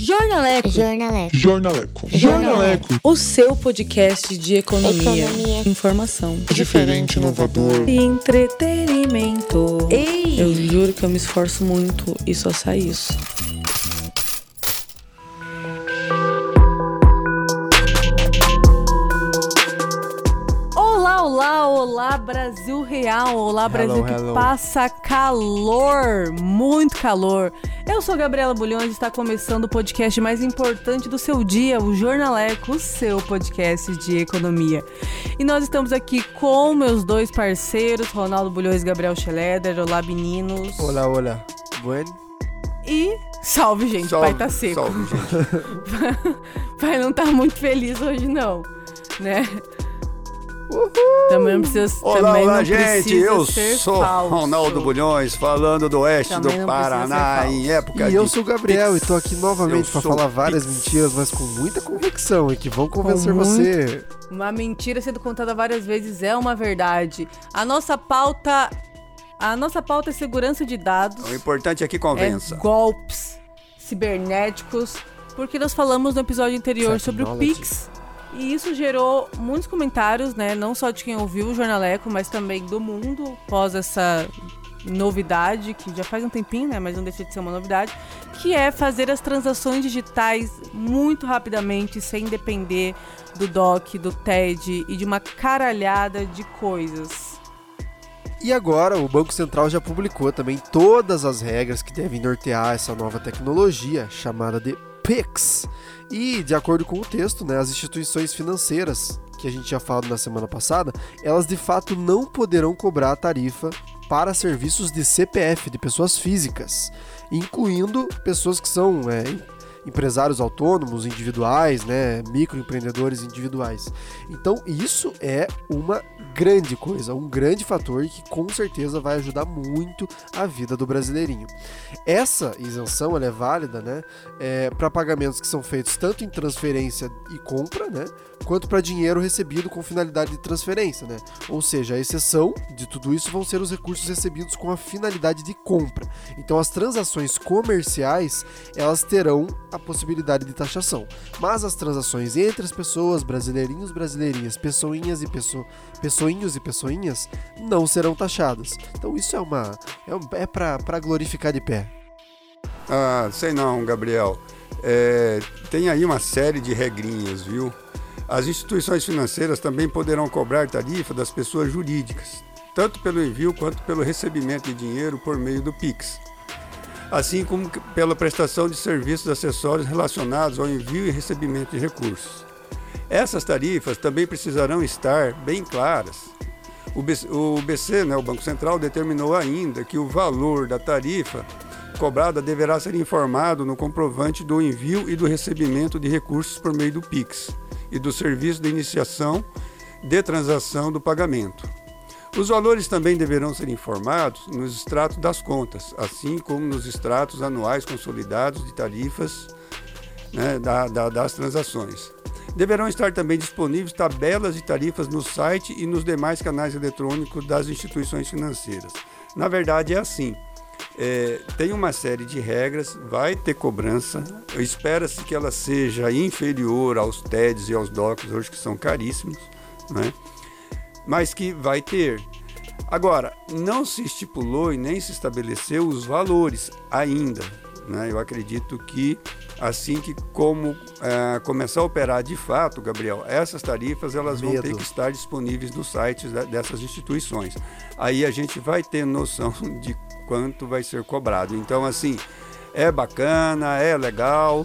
Jornaleco. Jornaleco. Jornaleco. Jornaleco. O seu podcast de economia, Economia. informação Diferente, inovador. e entretenimento. Ei! Eu juro que eu me esforço muito e só sai isso. Olá, olá, olá, Brasil real. Olá, Brasil que hello. passa calor, muito calor. Eu sou Gabriela Bulhões e está começando o podcast mais importante do seu dia, o Jornaleco, o seu podcast de economia. E nós estamos aqui com meus dois parceiros, Ronaldo Bulhões e Gabriel Schleder. Olá, meninos. Olá, olá. Bueno? E salve, gente, o pai tá seco. Salve, gente. pai não tá muito feliz hoje, não, né? Também não precisa, Olá, também olá, não gente. precisa Eu ser sou falso. Ronaldo Bulhões, falando do oeste Também do Paraná, em época E eu de sou o Gabriel e Pix. tô aqui novamente Eu pra sou falar várias Pix. mentiras, mas com muita convicção e que vão convencer muito- você. Uma mentira sendo contada várias vezes é uma verdade. A nossa pauta, a nossa pauta é segurança de dados. O importante é que é convença. golpes cibernéticos, porque nós falamos no episódio anterior sobre o. Pix. E isso gerou muitos comentários, né? Não só de quem ouviu o Jornaleco, mas também do mundo, após essa novidade, que já faz um tempinho, né? Mas não deixa de ser uma novidade, que é fazer as transações digitais muito rapidamente, sem depender do DOC, do TED e de uma caralhada de coisas. E agora o Banco Central já publicou também todas as regras que devem nortear essa nova tecnologia chamada de PIX. E de acordo com o texto, né, as instituições financeiras que a gente tinha falado na semana passada, elas de fato não poderão cobrar a tarifa para serviços de CPF de pessoas físicas, incluindo pessoas que são é, empresários autônomos, individuais, né, microempreendedores individuais. Então isso é uma grande coisa, um grande fator que com certeza vai ajudar muito a vida do brasileirinho. Essa isenção ela é válida, né, para pagamentos que são feitos tanto em transferência e compra, né, quanto para dinheiro recebido com finalidade de transferência, né? Ou seja, a exceção de tudo isso vão ser os recursos recebidos com a finalidade de compra. Então, as transações comerciais elas terão a possibilidade de taxação, mas as transações entre as pessoas, brasileirinhos, brasileirinhas, pessoinhas e pesso, pessoinhos e pessoinhas, não serão taxadas. Então, isso é uma é, um- é para glorificar de pé. Ah, sei não, Gabriel. É, tem aí uma série de regrinhas, viu? As instituições financeiras também poderão cobrar tarifa das pessoas jurídicas, tanto pelo envio quanto pelo recebimento de dinheiro por meio do Pix. Assim como pela prestação de serviços acessórios relacionados ao envio e recebimento de recursos. Essas tarifas também precisarão estar bem claras. O BC, o né, o Banco Central, determinou ainda que o valor da tarifa cobrada deverá ser informado no comprovante do envio e do recebimento de recursos por meio do PIX e do serviço de iniciação de transação do pagamento. Os valores também deverão ser informados nos extratos das contas, assim como nos extratos anuais consolidados de tarifas né, da- da- das transações. Deverão estar também disponíveis tabelas de tarifas no site e nos demais canais eletrônicos das instituições financeiras. Na verdade, é assim. É, tem uma série de regras, vai ter cobrança. Espera-se que ela seja inferior aos TEDs e aos DOCs, hoje que são caríssimos, né? Mas que vai ter. Agora, não se estipulou e nem se estabeleceu os valores ainda. Né? Eu acredito que assim que como eh, começar a operar de fato, Gabriel, essas tarifas elas vão ter Medo. que estar disponíveis nos sites da- dessas instituições. Aí a gente vai ter noção de quanto vai ser cobrado. Então, assim, é bacana, é legal,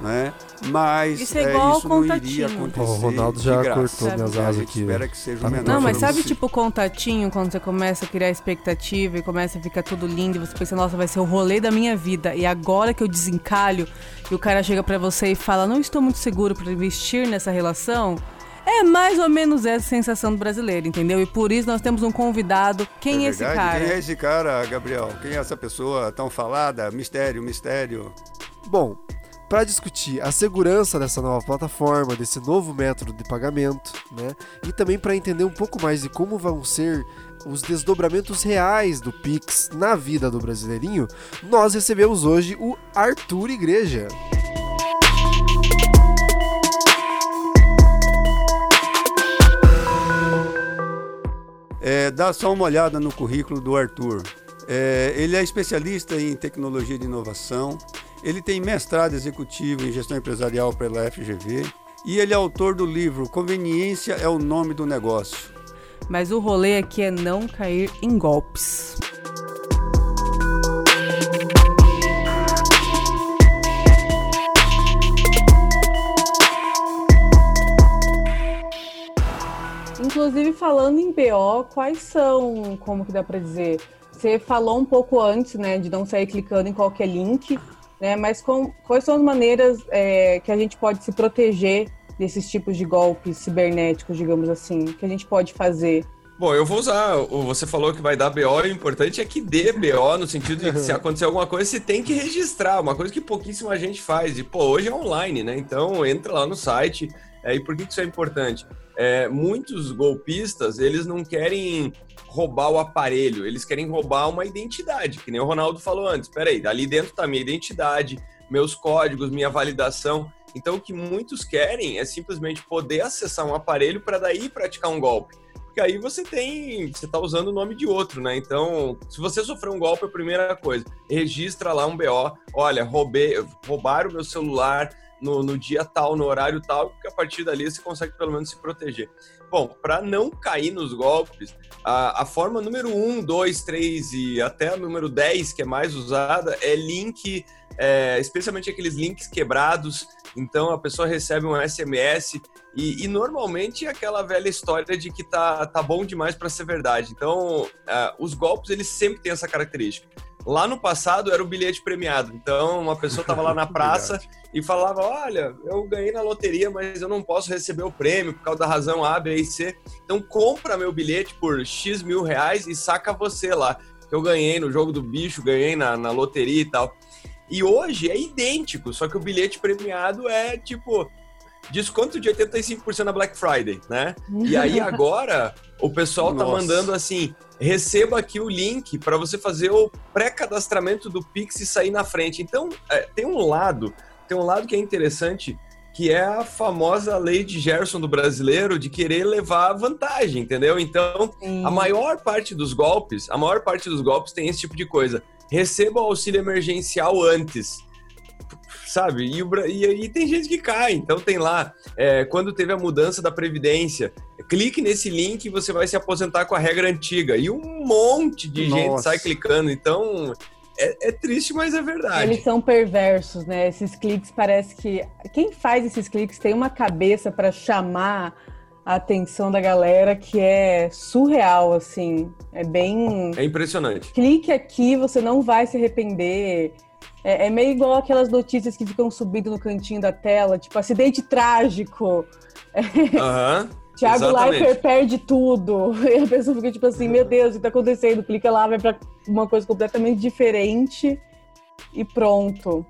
né? Mas Isso é igual isso não iria contatinho. acontecer. O Ronaldo já graça. cortou minhas A asas gente aqui, Espera velho. que seja Tá menor. Não, mas sabe possível. tipo contatinho, quando você começa a criar expectativa e começa a ficar tudo lindo e você pensa, nossa, vai ser o rolê da minha vida. E agora que eu desencalho e o cara chega pra você e fala, não estou muito seguro pra investir nessa relação. É mais ou menos essa sensação do brasileiro, entendeu? E por isso nós temos um convidado. Quem é, esse verdade? cara? Quem é esse cara, Gabriel? Quem é essa pessoa tão falada? Mistério, mistério. Bom, para discutir a segurança dessa nova plataforma, desse novo método de pagamento, né? E também para entender um pouco mais de como vão ser os desdobramentos reais do Pix na vida do brasileirinho, nós recebemos hoje o Arthur Igreja. É, dá só uma olhada no currículo do Arthur. É, ele é especialista em tecnologia de inovação, ele tem mestrado executivo em gestão empresarial pela FGV e ele é autor do livro Conveniência é o Nome do Negócio. Mas o rolê aqui é não cair em golpes. Inclusive, falando em BO, quais são, como que dá para dizer? Você falou um pouco antes, né, de não sair clicando em qualquer link, né, mas com, quais são as maneiras é, que a gente pode se proteger desses tipos de golpes cibernéticos, digamos assim, que a gente pode fazer? Bom, eu vou usar. Você falou que vai dar BO, o importante é que dê BO, no sentido de que se acontecer alguma coisa, você tem que registrar, uma coisa que pouquíssima gente faz. E, pô, hoje é online, né? Então entra lá no site. É, e por que isso é importante? É, muitos golpistas, eles não querem roubar o aparelho, eles querem roubar uma identidade, que nem o Ronaldo falou antes. Peraí, ali dentro tá minha identidade, meus códigos, minha validação. Então, o que muitos querem é simplesmente poder acessar um aparelho para daí praticar um golpe. Porque aí você tem, você está usando o nome de outro, né? Então, se você sofrer um golpe, a primeira coisa, registra lá um BO. Olha, roubei, roubaram o meu celular, no, no dia tal, no horário tal, porque a partir dali você consegue pelo menos se proteger. Bom, para não cair nos golpes, a, a forma número 1, 2, 3 e até a número 10, que é mais usada, é link, é, especialmente aqueles links quebrados. Então a pessoa recebe um SMS e, e, normalmente é aquela velha história de que tá, tá bom demais para ser verdade. Então, uh, os golpes eles sempre têm essa característica. Lá no passado era o bilhete premiado. Então, uma pessoa estava lá na praça e falava: Olha, eu ganhei na loteria, mas eu não posso receber o prêmio por causa da razão A, B e C. Então, compra meu bilhete por X mil reais e saca você lá. Que eu ganhei no jogo do bicho, ganhei na, na loteria e tal. E hoje é idêntico, só que o bilhete premiado é tipo desconto de 85% na Black Friday, né? E aí agora o pessoal tá mandando assim: receba aqui o link para você fazer o pré-cadastramento do Pix e sair na frente. Então, é, tem um lado, tem um lado que é interessante, que é a famosa lei de Gerson do brasileiro de querer levar vantagem, entendeu? Então, Sim. a maior parte dos golpes, a maior parte dos golpes tem esse tipo de coisa. Receba o auxílio emergencial antes sabe? E, e, e, tem gente que cai. Então tem lá, é, quando teve a mudança da Previdência, clique nesse link e você vai se aposentar com a regra antiga. E um monte de Nossa. gente sai clicando. Então. É, é, triste, mas é verdade. Eles são perversos, né? Esses cliques parece que. Quem faz esses cliques tem uma cabeça para chamar a atenção da galera que é surreal, assim. É bem. É impressionante. Clique aqui, você não vai se arrepender. É, é, meio igual aquelas notícias que ficam subindo no cantinho da tela, tipo, acidente trágico. Aham. Uhum. Thiago Leifert perde tudo. E a pessoa fica tipo assim, meu Deus, o que tá acontecendo? Clica lá, vai pra uma coisa completamente diferente e pronto.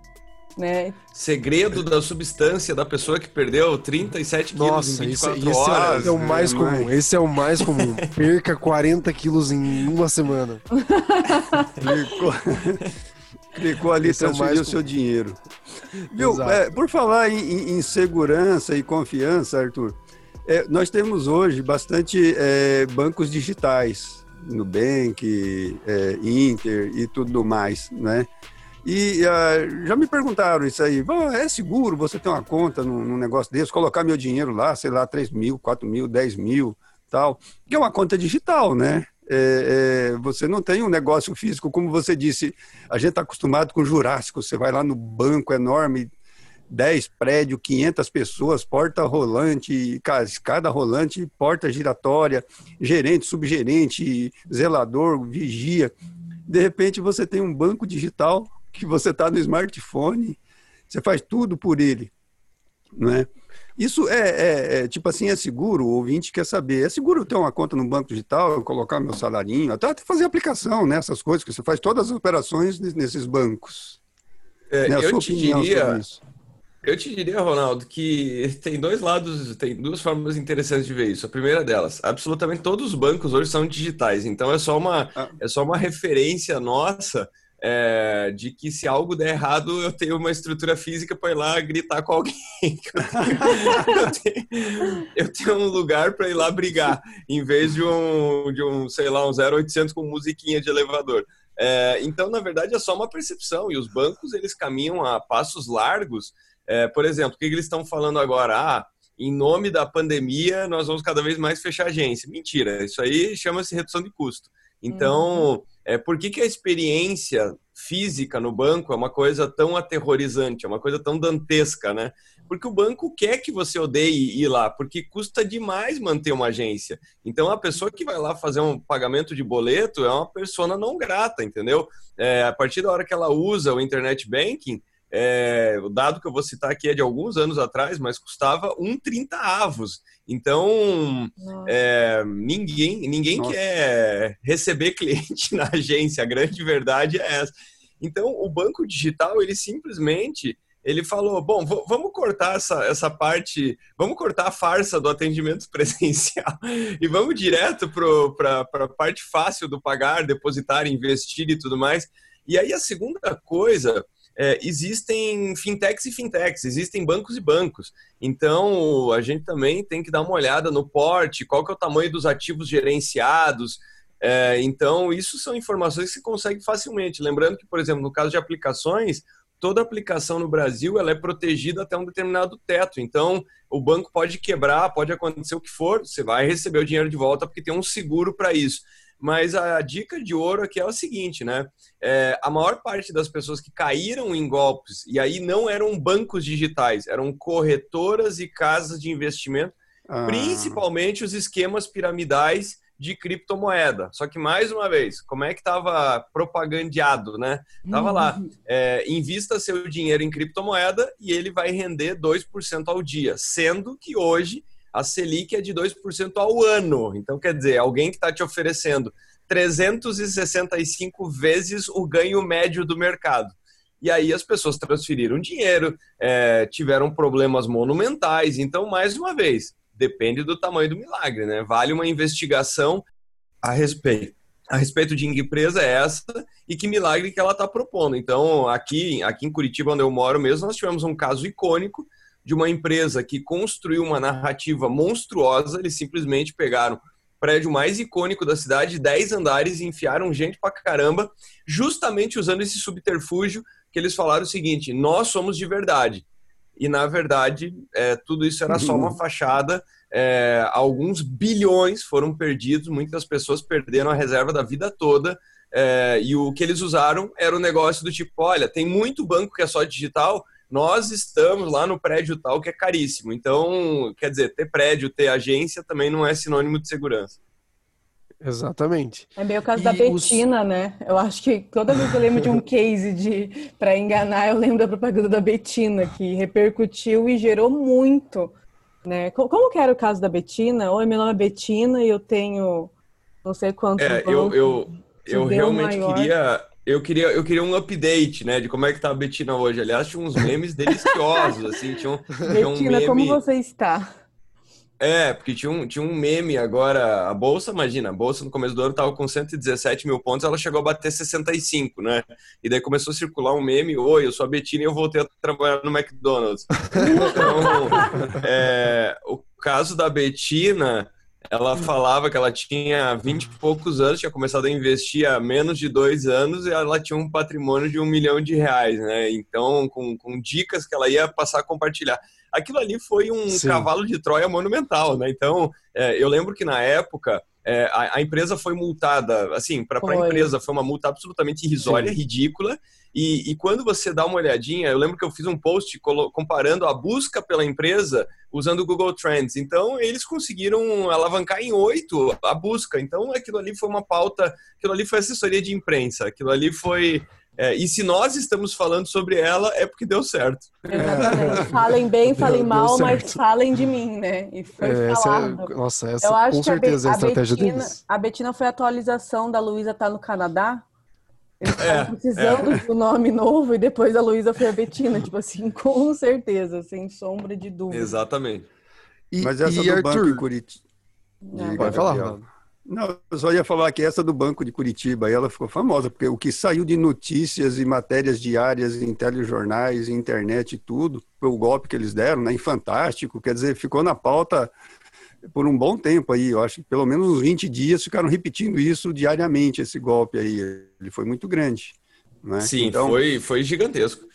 Né? Segredo da substância da pessoa que perdeu 37 Nossa, quilos em 24 esse, esse horas. é o mais comum. Esse é o mais comum. Perca 40 quilos em uma semana. Clicou ali, e transferiu o seu dinheiro. Viu? É, por falar em, em, segurança e confiança, Arthur, é, nós temos hoje bastante é, bancos digitais, Nubank, é, Inter e tudo mais, né? E uh, já me perguntaram isso aí, é seguro você ter uma conta num, num, negócio desse, colocar meu dinheiro lá, sei lá, 3 mil, 4 mil, 10 mil, tal, que é uma conta digital, né? É, é, você não tem um negócio físico, como você disse, a gente está acostumado com Jurássico, você vai lá no banco enorme, 10 prédios, 500 pessoas, porta rolante, escada rolante, porta giratória, gerente, subgerente, zelador, vigia. De repente você tem um banco digital que você está no smartphone, você faz tudo por ele, não é? Isso é, é, é, tipo assim, é seguro? O ouvinte quer saber. É seguro ter uma conta no banco digital, colocar meu salarinho, até fazer aplicação nessas né, coisas, que você faz todas as operações nesses bancos. É, né? eu te diria. Eu te diria, Ronaldo, que tem dois lados, tem duas formas interessantes de ver isso. A primeira delas, absolutamente todos os bancos hoje são digitais, então é só uma, ah. é só uma referência nossa é, de que se algo der errado, eu tenho uma estrutura física para ir lá gritar com alguém. eu, tenho, eu tenho um lugar para ir lá brigar, em vez de um, de um sei lá, um 0800 com musiquinha de elevador. É, então, na verdade, é só uma percepção. E os bancos, eles caminham a passos largos. É, por exemplo, o que eles estão falando agora? Ah, em nome da pandemia, nós vamos cada vez mais fechar agência. Mentira, isso aí chama-se redução de custo. Então, uhum. É, por que, que a experiência física no banco é uma coisa tão aterrorizante, é uma coisa tão dantesca, né? Porque o banco quer que você odeie ir lá, porque custa demais manter uma agência. Então, a pessoa que vai lá fazer um pagamento de boleto é uma pessoa não grata, entendeu? É, a partir da hora que ela usa o internet banking, é, o dado que eu vou citar aqui é de alguns anos atrás, mas custava um 30 avos. Então, é, ninguém, ninguém quer receber cliente na agência. A grande verdade é essa. Então, o banco digital, ele simplesmente ele falou: bom, vamos cortar essa, essa parte, vamos cortar a farsa do atendimento presencial e vamos direto para a parte fácil do pagar, depositar, investir e tudo mais. E aí a segunda coisa é, existem fintechs e fintechs, existem bancos e bancos. Então, a gente também tem que dar uma olhada no porte, qual que é o tamanho dos ativos gerenciados. É, então, isso são informações que se consegue facilmente. Lembrando que, por exemplo, no caso de aplicações, toda aplicação no Brasil ela é protegida até um determinado teto. Então, o banco pode quebrar, pode acontecer o que for, você vai receber o dinheiro de volta porque tem um seguro para isso. Mas a dica de ouro aqui é o seguinte, né? É, a maior parte das pessoas que caíram em golpes, e aí não eram bancos digitais, eram corretoras e casas de investimento, ah. principalmente os esquemas piramidais de criptomoeda. Só que, mais uma vez, como é que estava propagandeado, né? Tava lá, uhum. é, invista seu dinheiro em criptomoeda e ele vai render 2% ao dia, sendo que hoje a Selic é de 2% ao ano. Então, quer dizer, alguém que está te oferecendo 365 vezes o ganho médio do mercado. E aí as pessoas transferiram dinheiro, é, tiveram problemas monumentais. Então, mais uma vez, depende do tamanho do milagre, né? Vale uma investigação a respeito. A respeito de empresa é essa e que milagre que ela está propondo. Então, aqui, aqui em Curitiba, onde eu moro mesmo, nós tivemos um caso icônico de uma empresa que construiu uma narrativa monstruosa, eles simplesmente pegaram o prédio mais icônico da cidade, 10 andares, e enfiaram gente pra caramba, justamente usando esse subterfúgio que eles falaram o seguinte: nós somos de verdade. E na verdade, é, tudo isso era só uma uhum. fachada. É, alguns bilhões foram perdidos, muitas pessoas perderam a reserva da vida toda. É, e o que eles usaram era o negócio do tipo: olha, tem muito banco que é só digital, nós estamos lá no prédio tal que é caríssimo. Então, quer dizer, ter prédio, ter agência também não é sinônimo de segurança. Exatamente. É meio o caso e da Betina, os... né? Eu acho que toda vez que eu lembro de um case de para enganar, eu lembro da propaganda da Betina, que repercutiu e gerou muito. Né? Como que era o caso da Betina? Oi, meu nome é Betina e eu tenho não sei quantos. É, eu, eu, eu realmente maior. queria eu queria, eu queria um update, né, de como é que tá a Betina hoje. Aliás, tinha uns memes deliciosos, assim, tinha um, tinha um Betina, meme... como você está? É, porque tinha um, tinha um meme agora, a Bolsa, imagina, a Bolsa no começo do ano estava com 117 mil pontos, ela chegou a bater 65, né? E daí começou a circular um meme, oi, eu sou a Betina e eu voltei a trabalhar no McDonald's. Então, é, o caso da Betina ela falava que ela tinha 20 e poucos anos, tinha começado a investir há menos de dois anos e ela tinha um patrimônio de um milhão de reais, né? Então, com, com dicas que ela ia passar a compartilhar. Aquilo ali foi um Sim. cavalo de Troia monumental, né? Então, é, eu lembro que na época é, a, a, empresa foi multada, assim, para a empresa foi uma multa absolutamente irrisória, Sim. ridícula. E, e, quando você dá uma olhadinha, eu lembro que eu fiz um post comparando a busca pela empresa usando o Google Trends. Então, eles conseguiram alavancar em oito a busca. Então, aquilo ali foi uma pauta, aquilo ali foi assessoria de imprensa, aquilo ali foi é, e se nós estamos falando sobre ela, é porque deu certo. Exatamente. Falem bem, falem deu, mal, deu mas falem de mim, né? E foi é, essa é, nossa, essa Eu acho com certeza a, é a estratégia Betina, deles. A Betina foi a atualização da Luísa tá no Canadá. Eles é, precisando é. do nome novo e depois a Luísa foi a Betina, tipo assim, com certeza, sem sombra de dúvida. Exatamente. E, mas essa e do Arthur... Banco Curitiba... Pode falar, Não, eu só ia falar que essa do Banco de Curitiba, ela ficou famosa, porque o que saiu de notícias e matérias diárias em telejornais, internet e tudo, foi o golpe que eles deram, né, em Fantástico, quer dizer, ficou na pauta por um bom tempo aí, eu acho que pelo menos uns 20 dias ficaram repetindo isso diariamente, esse golpe aí, ele foi muito grande. Né? Sim, então... foi, foi gigantesco.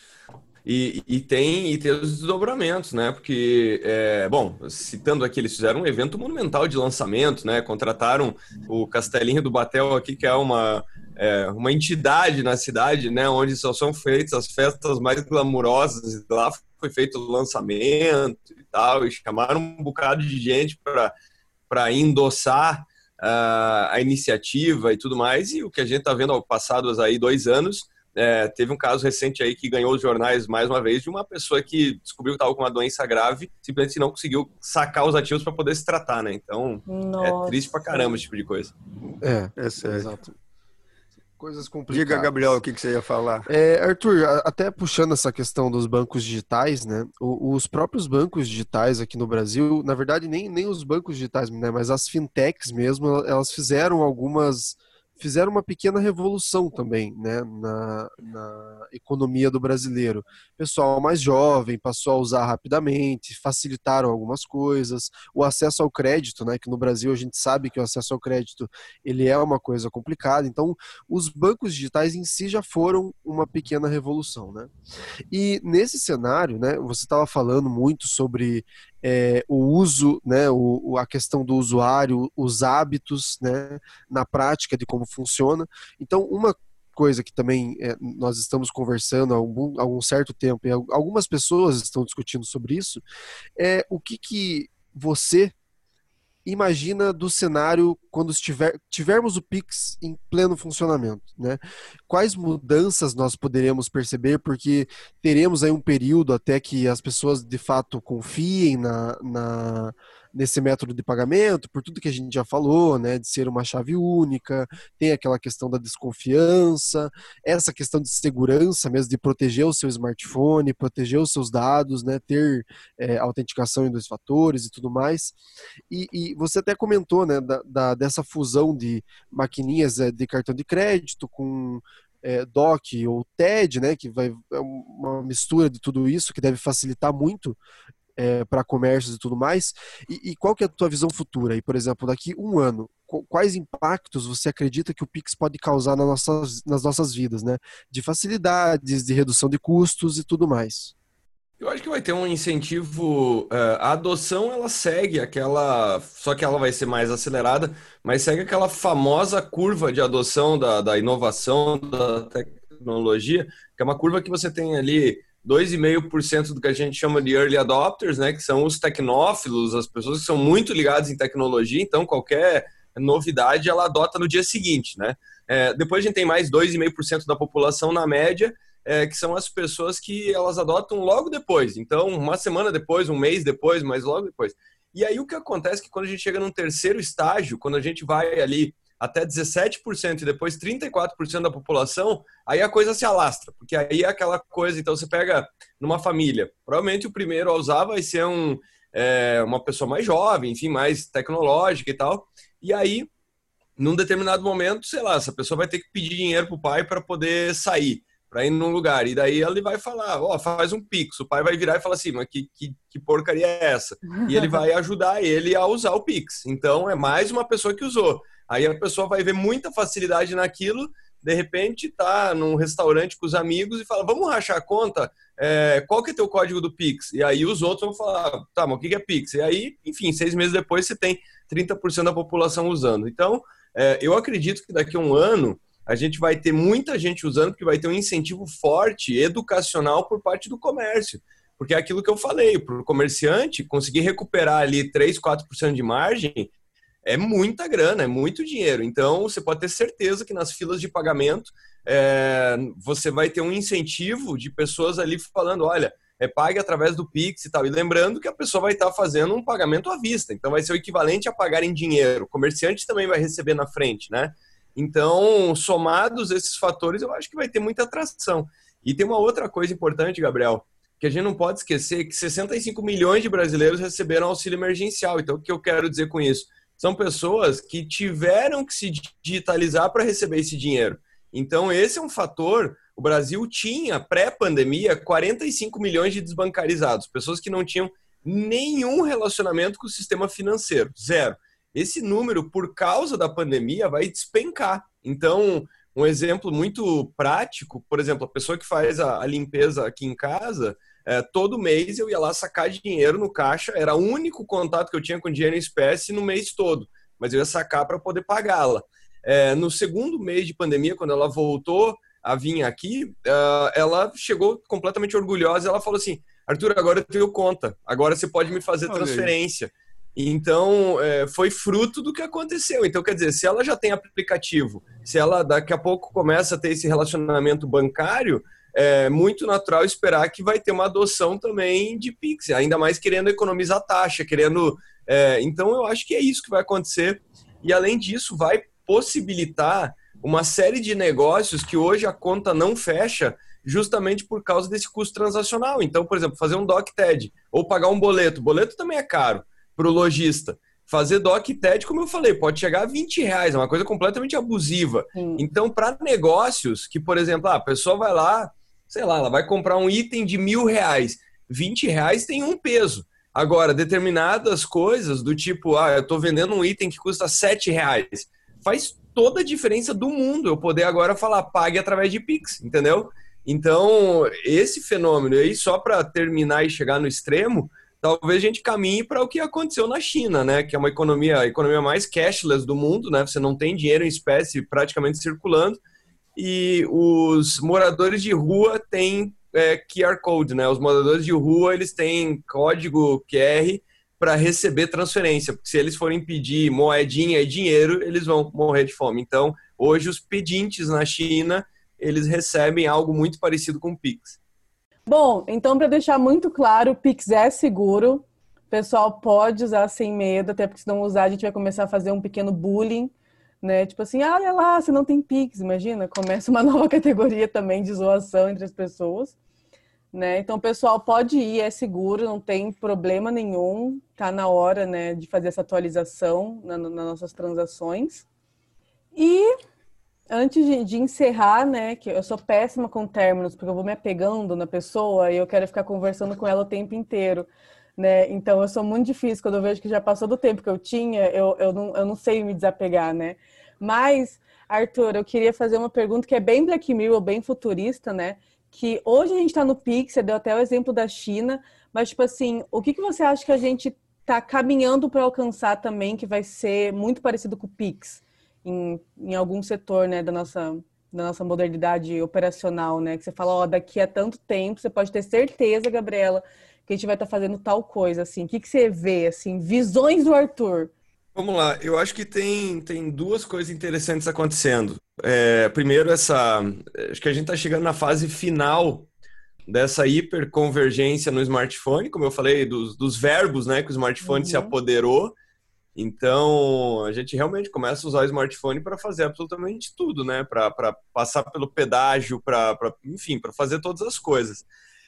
E, e, tem, e tem os desdobramentos, né? Porque, é, bom, citando aqui, eles fizeram um evento monumental de lançamento, né? Contrataram o Castelinho do Batel aqui, que é uma, é, uma entidade na cidade, né? Onde só são feitas as festas mais glamurosas. Lá foi feito o lançamento e tal, e chamaram um bocado de gente para endossar uh, a iniciativa e tudo mais. E o que a gente está vendo ao passados aí dois anos é, teve um caso recente aí que ganhou os jornais mais uma vez de uma pessoa que descobriu que estava com uma doença grave, simplesmente não conseguiu sacar os ativos para poder se tratar, né? Então Nossa. é triste pra caramba esse tipo de coisa. É, é sério. Exato. Coisas complicadas. Diga, Gabriel, o que, que você ia falar? É, Arthur, até puxando essa questão dos bancos digitais, né? Os próprios bancos digitais aqui no Brasil, na verdade, nem, nem os bancos digitais, né? Mas as fintechs mesmo, elas fizeram algumas fizeram uma pequena revolução também né, na, na, economia do brasileiro. Pessoal mais jovem passou a usar rapidamente, facilitaram algumas coisas, o acesso ao crédito, né, que no Brasil a gente sabe que o acesso ao crédito ele é uma coisa complicada, então os bancos digitais em si já foram uma pequena revolução. Né? E nesse cenário, né, você estava falando muito sobre é, o uso, né, o, a questão do usuário, os hábitos né, na prática de como funciona. Então, uma coisa que também é, nós estamos conversando há algum, algum certo tempo, e algumas pessoas estão discutindo sobre isso, é o que, que você imagina do cenário quando estiver, tivermos o Pix em pleno funcionamento, né? Quais mudanças nós poderemos perceber, porque teremos aí um período até que as pessoas de fato confiem na, na nesse método de pagamento, por tudo que a gente já falou, né, de ser uma chave única, tem aquela questão da desconfiança, essa questão de segurança mesmo, de proteger o seu smartphone, proteger os seus dados, né, ter é, autenticação em dois fatores e tudo mais. E, e você até comentou, né, da, da, dessa fusão de maquininhas é, de cartão de crédito com é, DOC ou TED, né, que vai é uma mistura de tudo isso que deve facilitar muito é, para comércios e tudo mais. E, e, qual que é a tua visão futura? E, por exemplo, daqui um ano, quais impactos você acredita que o Pix pode causar nas nossas, nas nossas vidas, né? De facilidades, de redução de custos e tudo mais. Eu acho que vai ter um incentivo. Uh, a adoção ela segue aquela. Só que ela vai ser mais acelerada, mas segue aquela famosa curva de adoção da, da inovação, da tecnologia, que é uma curva que você tem ali 2,5% do que a gente chama de early adopters, né, que são os tecnófilos, as pessoas que são muito ligadas em tecnologia, então qualquer novidade ela adota no dia seguinte, né? É, depois a gente tem mais 2,5% da população na média, é, que são as pessoas que elas adotam logo depois. Então, uma semana depois, um mês depois, mas logo depois. E aí o que acontece é que quando a gente chega num terceiro estágio, quando a gente vai ali até 17% e depois 34% da população, aí a coisa se alastra, porque aí é aquela coisa, então você pega numa família, provavelmente o primeiro a usar vai ser um, é, uma pessoa mais jovem, enfim, mais tecnológica e tal, e aí, num determinado momento, sei lá, essa pessoa vai ter que pedir dinheiro pro pai para poder sair, para ir num lugar, e daí ele vai falar, ó, oh, faz um pix, o pai vai virar e falar assim, mas que, que, que porcaria é essa? E ele vai ajudar ele a usar o pix, então é mais uma pessoa que usou. Aí a pessoa vai ver muita facilidade naquilo, de repente tá num restaurante com os amigos e fala, vamos rachar a conta? É, qual que é teu código do Pix? E aí os outros vão falar, tá, mas o que é Pix? E aí, enfim, seis meses depois você tem 30% da população usando. Então, é, eu acredito que daqui a um ano a gente vai ter muita gente usando, porque vai ter um incentivo forte, educacional por parte do comércio. Porque é aquilo que eu falei, para o comerciante conseguir recuperar ali 3, 4% de margem, é muita grana, é muito dinheiro. Então, você pode ter certeza que nas filas de pagamento é, você vai ter um incentivo de pessoas ali falando: olha, é, pague através do Pix e tal. E lembrando que a pessoa vai estar fazendo um pagamento à vista. Então, vai ser o equivalente a pagar em dinheiro. O comerciante também vai receber na frente, né? Então, somados esses fatores, eu acho que vai ter muita atração. E tem uma outra coisa importante, Gabriel, que a gente não pode esquecer que 65 milhões de brasileiros receberam auxílio emergencial. Então, o que eu quero dizer com isso? são pessoas que tiveram que se digitalizar para receber esse dinheiro. Então, esse é um fator. O Brasil tinha, pré-pandemia, 45 milhões de desbancarizados, pessoas que não tinham nenhum relacionamento com o sistema financeiro, zero. Esse número, por causa da pandemia, vai despencar. Então, um exemplo muito prático, por exemplo, a pessoa que faz a, a limpeza aqui em casa, é, todo mês eu ia lá sacar dinheiro no caixa, era o único contato que eu tinha com dinheiro em espécie no mês todo, mas eu ia sacar para poder pagá-la. É, no segundo mês de pandemia, quando ela voltou a vir aqui, uh, ela chegou completamente orgulhosa. Ela falou assim: Arthur, agora eu tenho conta, agora você pode me fazer transferência. Então, é, foi fruto do que aconteceu. Então, quer dizer, se ela já tem aplicativo, se ela daqui a pouco começa a ter esse relacionamento bancário, é muito natural esperar que vai ter uma adoção também de Pix, ainda mais querendo economizar taxa, querendo. É, então, eu acho que é isso que vai acontecer. E, além disso, vai possibilitar uma série de negócios que hoje a conta não fecha justamente por causa desse custo transacional. Então, por exemplo, fazer um doc TED ou pagar um boleto. Boleto também é caro para o lojista. Fazer doc TED, como eu falei, pode chegar a 20 reais, é uma coisa completamente abusiva. Sim. Então, para negócios que, por exemplo, ah, a pessoa vai lá, sei lá, ela vai comprar um item de mil reais, 20 reais tem um peso. Agora, determinadas coisas do tipo, ah, eu estou vendendo um item que custa 7 reais, faz toda a diferença do mundo eu poder agora falar, pague através de Pix, entendeu? Então, esse fenômeno aí, só para terminar e chegar no extremo, talvez a gente caminhe para o que aconteceu na China, né? Que é uma economia, a economia mais cashless do mundo, né? Você não tem dinheiro em espécie praticamente circulando e os moradores de rua têm é, QR Code, né? Os moradores de rua eles têm código QR para receber transferência, porque se eles forem pedir moedinha e dinheiro, eles vão morrer de fome. Então, hoje os pedintes na China eles recebem algo muito parecido com o Pix. Bom, então para deixar muito claro, o Pix é seguro. O pessoal pode usar sem medo, até porque se não usar, a gente vai começar a fazer um pequeno bullying, né? Tipo assim, ah, olha lá, você não tem Pix, imagina, começa uma nova categoria também de zoação entre as pessoas. Né? Então o pessoal pode ir, é seguro, não tem problema nenhum, tá na hora, né, de fazer essa atualização na, nas nossas transações. E antes de, de, encerrar, né, que eu sou péssima com términos, porque eu vou me apegando na pessoa e eu quero ficar conversando com ela o tempo inteiro, né? Então eu sou muito difícil quando eu vejo que já passou do tempo que eu tinha, eu, eu, não, eu não sei me desapegar, né? Mas, Arthur, eu queria fazer uma pergunta que é bem Black Mirror, bem futurista, né? Que hoje a gente está no Pix, você deu até o exemplo da China, mas, tipo assim, o que, que você acha que a gente está caminhando para alcançar também, que vai ser muito parecido com o Pix? Em, em algum setor né, da, nossa, da nossa modernidade operacional, né? Que você fala, ó, daqui a tanto tempo, você pode ter certeza, Gabriela, que a gente vai estar tá fazendo tal coisa, assim. O que, que você vê, assim, visões do Arthur? Vamos lá, eu acho que tem, tem duas coisas interessantes acontecendo. É, primeiro, essa. Acho que a gente está chegando na fase final dessa hiperconvergência no smartphone, como eu falei, dos, dos verbos né, que o smartphone uhum. se apoderou. Então, a gente realmente começa a usar o smartphone para fazer absolutamente tudo, né? Para passar pelo pedágio, para, enfim, para fazer todas as coisas.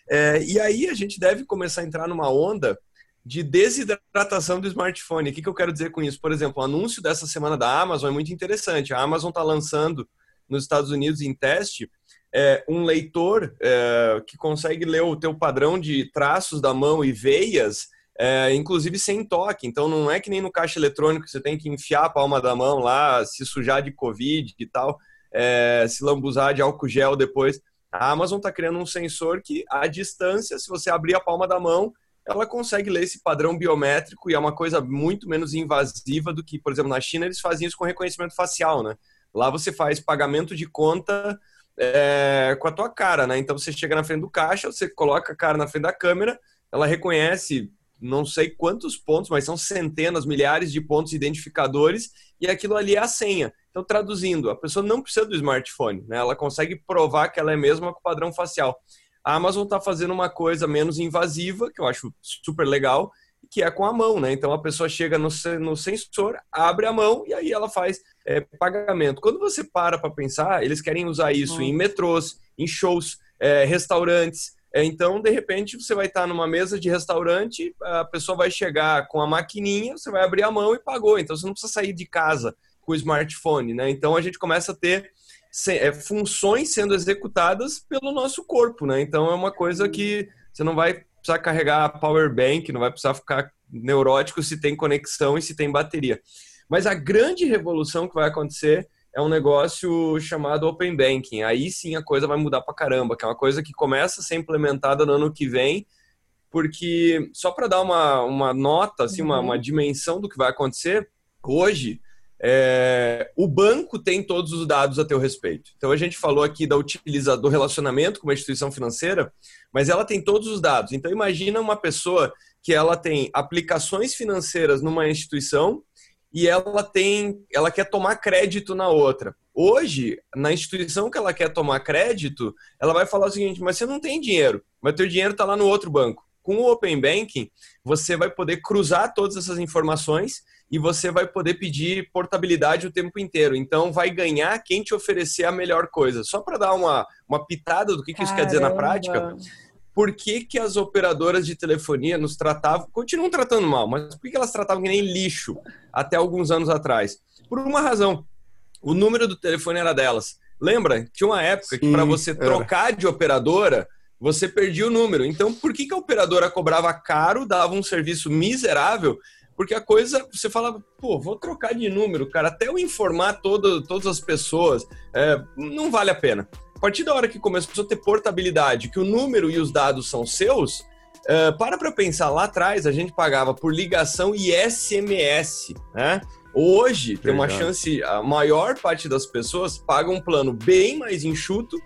É, e aí a gente deve começar a entrar numa onda de desidratação do smartphone. O que, que eu quero dizer com isso? Por exemplo, o anúncio dessa semana da Amazon é muito interessante. A Amazon está lançando nos Estados Unidos em teste é, um leitor é, que consegue ler o teu padrão de traços da mão e veias é, inclusive sem toque. Então não é que nem no caixa eletrônico você tem que enfiar a palma da mão lá, se sujar de Covid e tal, é, se lambuzar de álcool gel depois. A Amazon está criando um sensor que, à distância, se você abrir a palma da mão, ela consegue ler esse padrão biométrico e é uma coisa muito menos invasiva do que, por exemplo, na China eles fazem isso com reconhecimento facial, né? Lá você faz pagamento de conta é, com a tua cara, né? Então você chega na frente do caixa, você coloca a cara na frente da câmera, ela reconhece não sei quantos pontos, mas são centenas, milhares de pontos identificadores e aquilo ali é a senha. Então, traduzindo, a pessoa não precisa do smartphone, né? ela consegue provar que ela é mesma com o padrão facial. A Amazon está fazendo uma coisa menos invasiva, que eu acho super legal, que é com a mão, né? Então a pessoa chega no, no sensor, abre a mão e aí ela faz é, pagamento. Quando você para para pensar, eles querem usar isso em metrôs, em shows, é, restaurantes, então, de repente, você vai estar numa mesa de restaurante, a pessoa vai chegar com a maquininha, você vai abrir a mão e pagou. Então, você não precisa sair de casa com o smartphone, né? Então, a gente começa a ter é, funções sendo executadas pelo nosso corpo, né? Então, é uma coisa que você não vai precisar carregar power bank, não vai precisar ficar neurótico se tem conexão e se tem bateria. Mas a grande revolução que vai acontecer é um negócio chamado Open Banking. Aí sim a coisa vai mudar pra caramba, que é uma coisa que começa a ser implementada no ano que vem, porque só para dar uma, uma nota, assim, uhum. uma, uma dimensão do que vai acontecer, hoje é, o banco tem todos os dados a teu respeito. Então a gente falou aqui da utiliza, do relacionamento com uma instituição financeira, mas ela tem todos os dados. Então imagina uma pessoa que ela tem aplicações financeiras numa instituição e ela tem, ela quer tomar crédito na outra. Hoje, na instituição que ela quer tomar crédito, ela vai falar o seguinte: mas você não tem dinheiro, mas teu dinheiro está lá no outro banco. Com o Open Banking, você vai poder cruzar todas essas informações e você vai poder pedir portabilidade o tempo inteiro. Então, vai ganhar quem te oferecer a melhor coisa. Só para dar uma, uma pitada do que, que isso quer dizer na prática, por que, que as operadoras de telefonia nos tratavam, continuam tratando mal, mas por que, que elas tratavam que nem lixo até alguns anos atrás? Por uma razão. O número do telefone era delas. Lembra? Tinha uma época que para você trocar era. de operadora, você perdia o número. Então, por que, que a operadora cobrava caro, dava um serviço miserável? Porque a coisa, você falava, pô, vou trocar de número, cara, até eu informar todo, todas as pessoas, é, não vale a pena partir da hora que começou a ter portabilidade, que o número e os dados são seus, uh, para para pensar, lá atrás a gente pagava por ligação e SMS, né? Hoje tem uma chance, a maior parte das pessoas paga um plano bem mais enxuto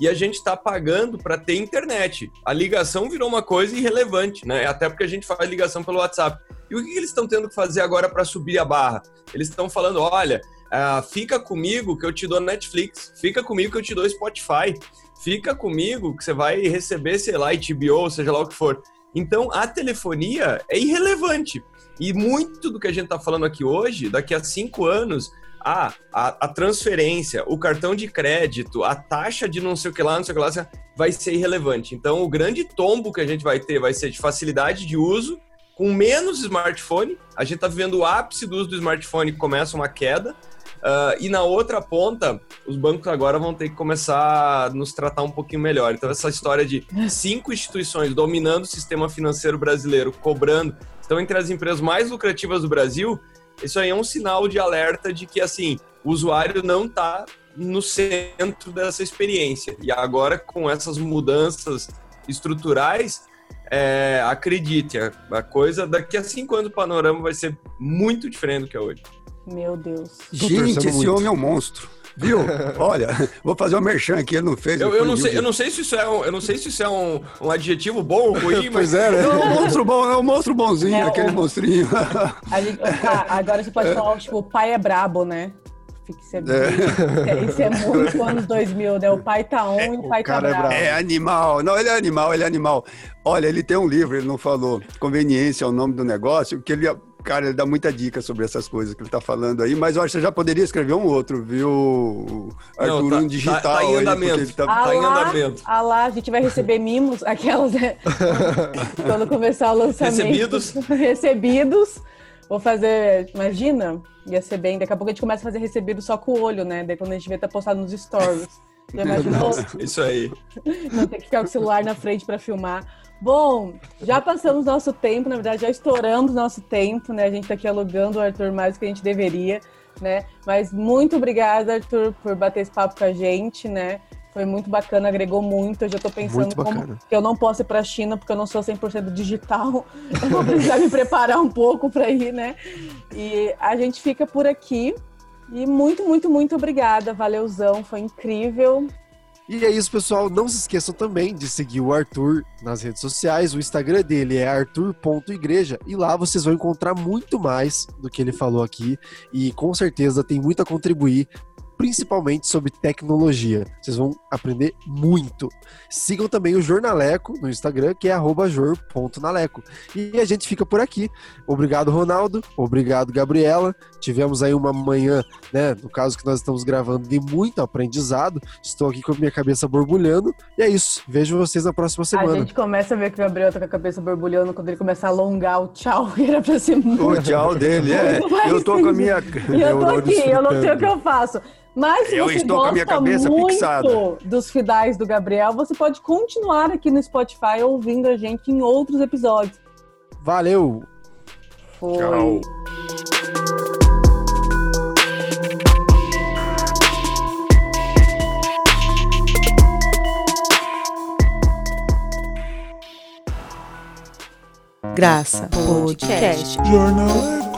e a gente está pagando para ter internet. A ligação virou uma coisa irrelevante, né? Até porque a gente faz ligação pelo WhatsApp. E o que eles estão tendo que fazer agora para subir a barra? Eles estão falando, olha, Uh, fica comigo que eu te dou Netflix. Fica comigo que eu te dou Spotify. Fica comigo que você vai receber, sei lá, HBO, seja lá o que for. Então, a telefonia é irrelevante. E muito do que a gente está falando aqui hoje, daqui a cinco anos, a, a, transferência, o cartão de crédito, a taxa de não sei o que lá, não sei o que lá, vai ser irrelevante. Então, o grande tombo que a gente vai ter vai ser de facilidade de uso, com menos smartphone. A gente está vivendo o ápice do uso do smartphone, começa uma queda. Uh, e na outra ponta, os bancos agora vão ter que começar a nos tratar um pouquinho melhor. Então, essa história de cinco instituições dominando o sistema financeiro brasileiro, cobrando, estão entre as empresas mais lucrativas do Brasil, isso aí é um sinal de alerta de que, assim, o usuário não está no centro dessa experiência. E agora, com essas mudanças estruturais, é, acredite, a, coisa daqui a cinco anos o panorama vai ser muito diferente do que é hoje. Meu Deus. Gente, esse muito. homem é um monstro. Viu? Olha, vou fazer um merchan aqui, ele não fez. Eu, eu não, sei, eu não sei se isso é um, eu não sei se isso é um, um adjetivo bom ou ruim, mas. Pois é, né? É um monstro bom, é um monstro bonzinho, é, aquele o... monstrinho. Gente, agora você pode falar, tipo, o pai é brabo, né? Isso é, é. isso é muito anos 2000, né? O pai tá on é, e o pai o tá é bravo. É animal. Não, ele é animal, ele é animal. Olha, ele tem um livro, ele não falou. Conveniência é o nome do negócio, que ele Cara, ele dá muita dica sobre essas coisas que ele tá falando aí, mas eu acho que você já poderia escrever um outro, viu? Arthur, Não, tá, um digital. Tá, tá em andamento. Aí, tá, ah tá em andamento. Ah lá, a gente vai receber mimos, aquelas, né? Quando começar o lançamento. Recebidos. Recebidos. Vou fazer, imagina, ia ser bem. Daqui a pouco a gente começa a fazer recebido só com o olho, né? Daí quando a gente vê, tá postado nos stories. Já imaginou? Isso aí. Não ter que ficar com o celular na frente para filmar. Bom, já passamos nosso tempo, na verdade, já estouramos nosso tempo, né? A gente tá aqui alugando o Arthur mais do que a gente deveria, né? Mas muito obrigada, Arthur, por bater esse papo com a gente, né? Foi muito bacana, agregou muito. Eu já tô pensando como que eu não posso ir para a China porque eu não sou 100% digital. Eu vou precisar me preparar um pouco para ir, né? E a gente fica por aqui. E muito, muito, muito obrigada. Valeuzão, foi incrível. E é isso, pessoal. Não se esqueçam também de seguir o Arthur nas redes sociais. O Instagram dele é arthur.igreja e lá vocês vão encontrar muito mais do que ele falou aqui e com certeza tem muito a contribuir principalmente sobre tecnologia. Vocês vão aprender muito. Sigam também o Jornaleco no Instagram, que é jor.naleco. E a gente fica por aqui. Obrigado, Ronaldo. Obrigado, Gabriela. Tivemos aí uma manhã, né? No caso que nós estamos gravando, de muito aprendizado. Estou aqui com a minha cabeça borbulhando. E é isso. Vejo vocês na próxima semana. A gente começa a ver que o Gabriel tá com a cabeça borbulhando quando ele começa a alongar o tchau, que era pra ser muito. O tchau dele, é. Eu tô com a minha. E eu tô aqui, eu não sei o que eu faço. Mas se Eu você estou com a minha gosta cabeça muito fixada. dos finais do Gabriel, você pode continuar aqui no Spotify ouvindo a gente em outros episódios. Valeu! Foi. Tchau. Graça Podcast. Jornaleco.